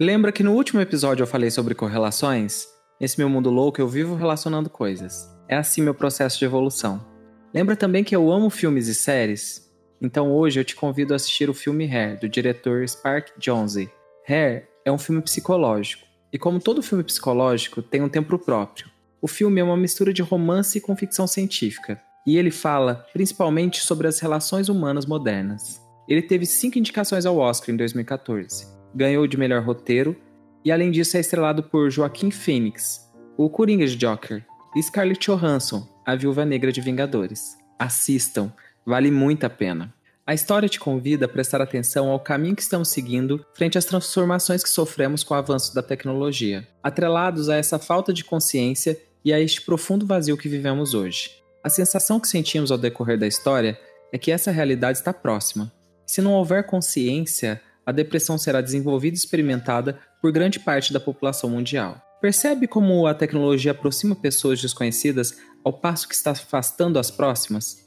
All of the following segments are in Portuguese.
Lembra que no último episódio eu falei sobre correlações? Nesse meu mundo louco eu vivo relacionando coisas. É assim meu processo de evolução. Lembra também que eu amo filmes e séries? Então hoje eu te convido a assistir o filme Hair, do diretor Spark Jonze. Hair é um filme psicológico, e como todo filme psicológico, tem um tempo próprio. O filme é uma mistura de romance com ficção científica, e ele fala principalmente sobre as relações humanas modernas. Ele teve cinco indicações ao Oscar em 2014, ganhou de melhor roteiro, e além disso é estrelado por Joaquim Phoenix, o Coringa de Joker, e Scarlett Johansson, a Viúva Negra de Vingadores. Assistam, vale muito a pena. A história te convida a prestar atenção ao caminho que estamos seguindo frente às transformações que sofremos com o avanço da tecnologia, atrelados a essa falta de consciência e a este profundo vazio que vivemos hoje. A sensação que sentimos ao decorrer da história é que essa realidade está próxima. Se não houver consciência, a depressão será desenvolvida e experimentada por grande parte da população mundial. Percebe como a tecnologia aproxima pessoas desconhecidas ao passo que está afastando as próximas?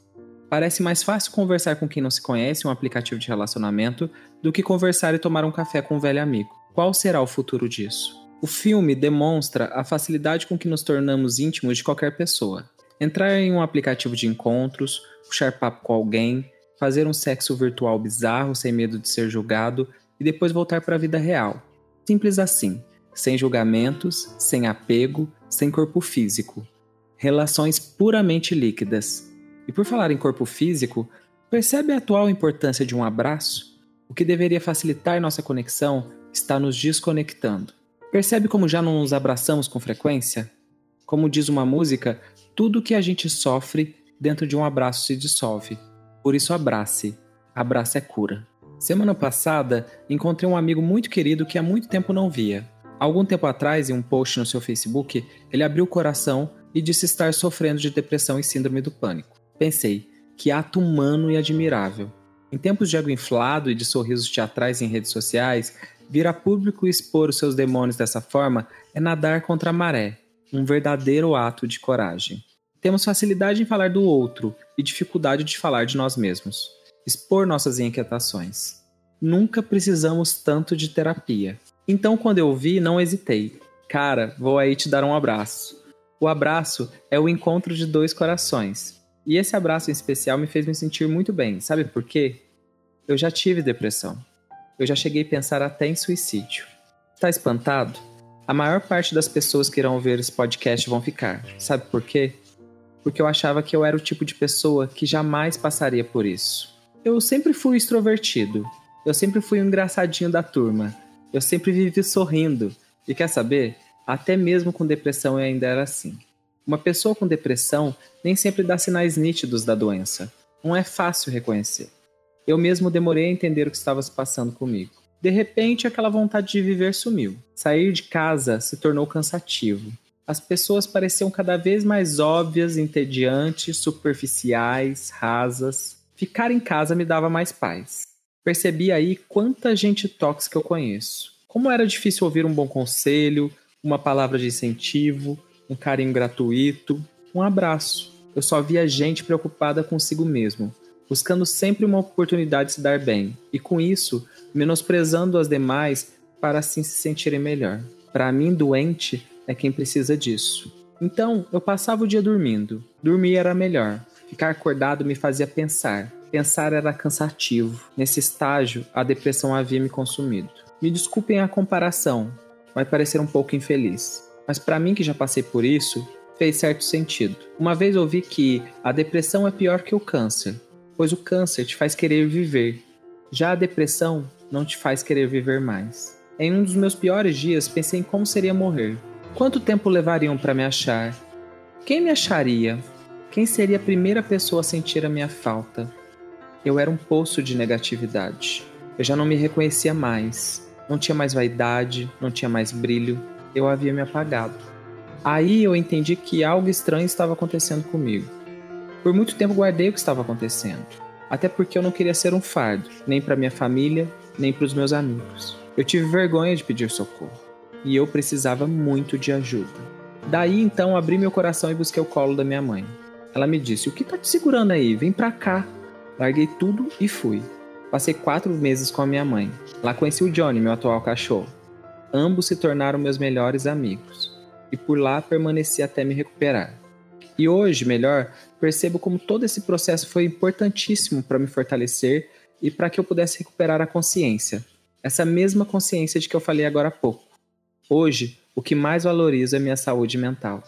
Parece mais fácil conversar com quem não se conhece em um aplicativo de relacionamento do que conversar e tomar um café com um velho amigo. Qual será o futuro disso? O filme demonstra a facilidade com que nos tornamos íntimos de qualquer pessoa. Entrar em um aplicativo de encontros, puxar papo com alguém, fazer um sexo virtual bizarro sem medo de ser julgado e depois voltar para a vida real. Simples assim sem julgamentos, sem apego, sem corpo físico. Relações puramente líquidas. E por falar em corpo físico, percebe a atual importância de um abraço? O que deveria facilitar nossa conexão está nos desconectando. Percebe como já não nos abraçamos com frequência? Como diz uma música, tudo que a gente sofre dentro de um abraço se dissolve. Por isso, abrace. Abraço é cura. Semana passada, encontrei um amigo muito querido que há muito tempo não via. Algum tempo atrás, em um post no seu Facebook, ele abriu o coração e disse estar sofrendo de depressão e síndrome do pânico. Pensei, que ato humano e admirável. Em tempos de ego inflado e de sorrisos teatrais em redes sociais, vir a público e expor os seus demônios dessa forma é nadar contra a maré, um verdadeiro ato de coragem. Temos facilidade em falar do outro e dificuldade de falar de nós mesmos, expor nossas inquietações. Nunca precisamos tanto de terapia. Então, quando eu vi, não hesitei. Cara, vou aí te dar um abraço. O abraço é o encontro de dois corações. E esse abraço em especial me fez me sentir muito bem. Sabe por quê? Eu já tive depressão. Eu já cheguei a pensar até em suicídio. Tá espantado? A maior parte das pessoas que irão ver esse podcast vão ficar. Sabe por quê? Porque eu achava que eu era o tipo de pessoa que jamais passaria por isso. Eu sempre fui extrovertido. Eu sempre fui o um engraçadinho da turma eu sempre vivi sorrindo. E quer saber? Até mesmo com depressão eu ainda era assim. Uma pessoa com depressão nem sempre dá sinais nítidos da doença. Não é fácil reconhecer. Eu mesmo demorei a entender o que estava se passando comigo. De repente, aquela vontade de viver sumiu. Sair de casa se tornou cansativo. As pessoas pareciam cada vez mais óbvias, entediantes, superficiais, rasas. Ficar em casa me dava mais paz. Percebi aí quanta gente tóxica eu conheço. Como era difícil ouvir um bom conselho, uma palavra de incentivo, um carinho gratuito, um abraço. Eu só via gente preocupada consigo mesmo, buscando sempre uma oportunidade de se dar bem, e com isso, menosprezando as demais para assim se sentirem melhor. Para mim, doente é quem precisa disso. Então, eu passava o dia dormindo. Dormir era melhor. Ficar acordado me fazia pensar. Pensar era cansativo. Nesse estágio, a depressão havia me consumido. Me desculpem a comparação, vai parecer um pouco infeliz, mas para mim que já passei por isso, fez certo sentido. Uma vez ouvi que a depressão é pior que o câncer, pois o câncer te faz querer viver, já a depressão não te faz querer viver mais. Em um dos meus piores dias, pensei em como seria morrer. Quanto tempo levariam para me achar? Quem me acharia? Quem seria a primeira pessoa a sentir a minha falta? Eu era um poço de negatividade. Eu já não me reconhecia mais. Não tinha mais vaidade, não tinha mais brilho. Eu havia me apagado. Aí eu entendi que algo estranho estava acontecendo comigo. Por muito tempo guardei o que estava acontecendo, até porque eu não queria ser um fardo, nem para minha família, nem para os meus amigos. Eu tive vergonha de pedir socorro, e eu precisava muito de ajuda. Daí então abri meu coração e busquei o colo da minha mãe. Ela me disse: "O que tá te segurando aí? Vem pra cá". Larguei tudo e fui. Passei quatro meses com a minha mãe. Lá conheci o Johnny, meu atual cachorro. ambos se tornaram meus melhores amigos, e por lá permaneci até me recuperar. E hoje, melhor, percebo como todo esse processo foi importantíssimo para me fortalecer e para que eu pudesse recuperar a consciência. Essa mesma consciência de que eu falei agora há pouco. Hoje, o que mais valorizo é minha saúde mental.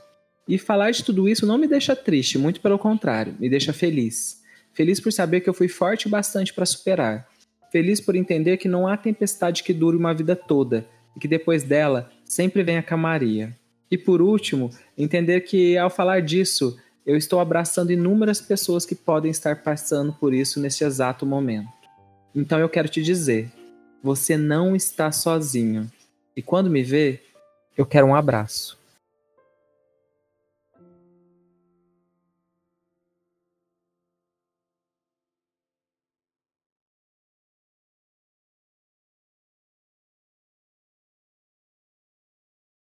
E falar de tudo isso não me deixa triste, muito pelo contrário, me deixa feliz. Feliz por saber que eu fui forte o bastante para superar. Feliz por entender que não há tempestade que dure uma vida toda e que depois dela sempre vem a camaria. E por último, entender que ao falar disso, eu estou abraçando inúmeras pessoas que podem estar passando por isso nesse exato momento. Então eu quero te dizer: você não está sozinho. E quando me vê, eu quero um abraço.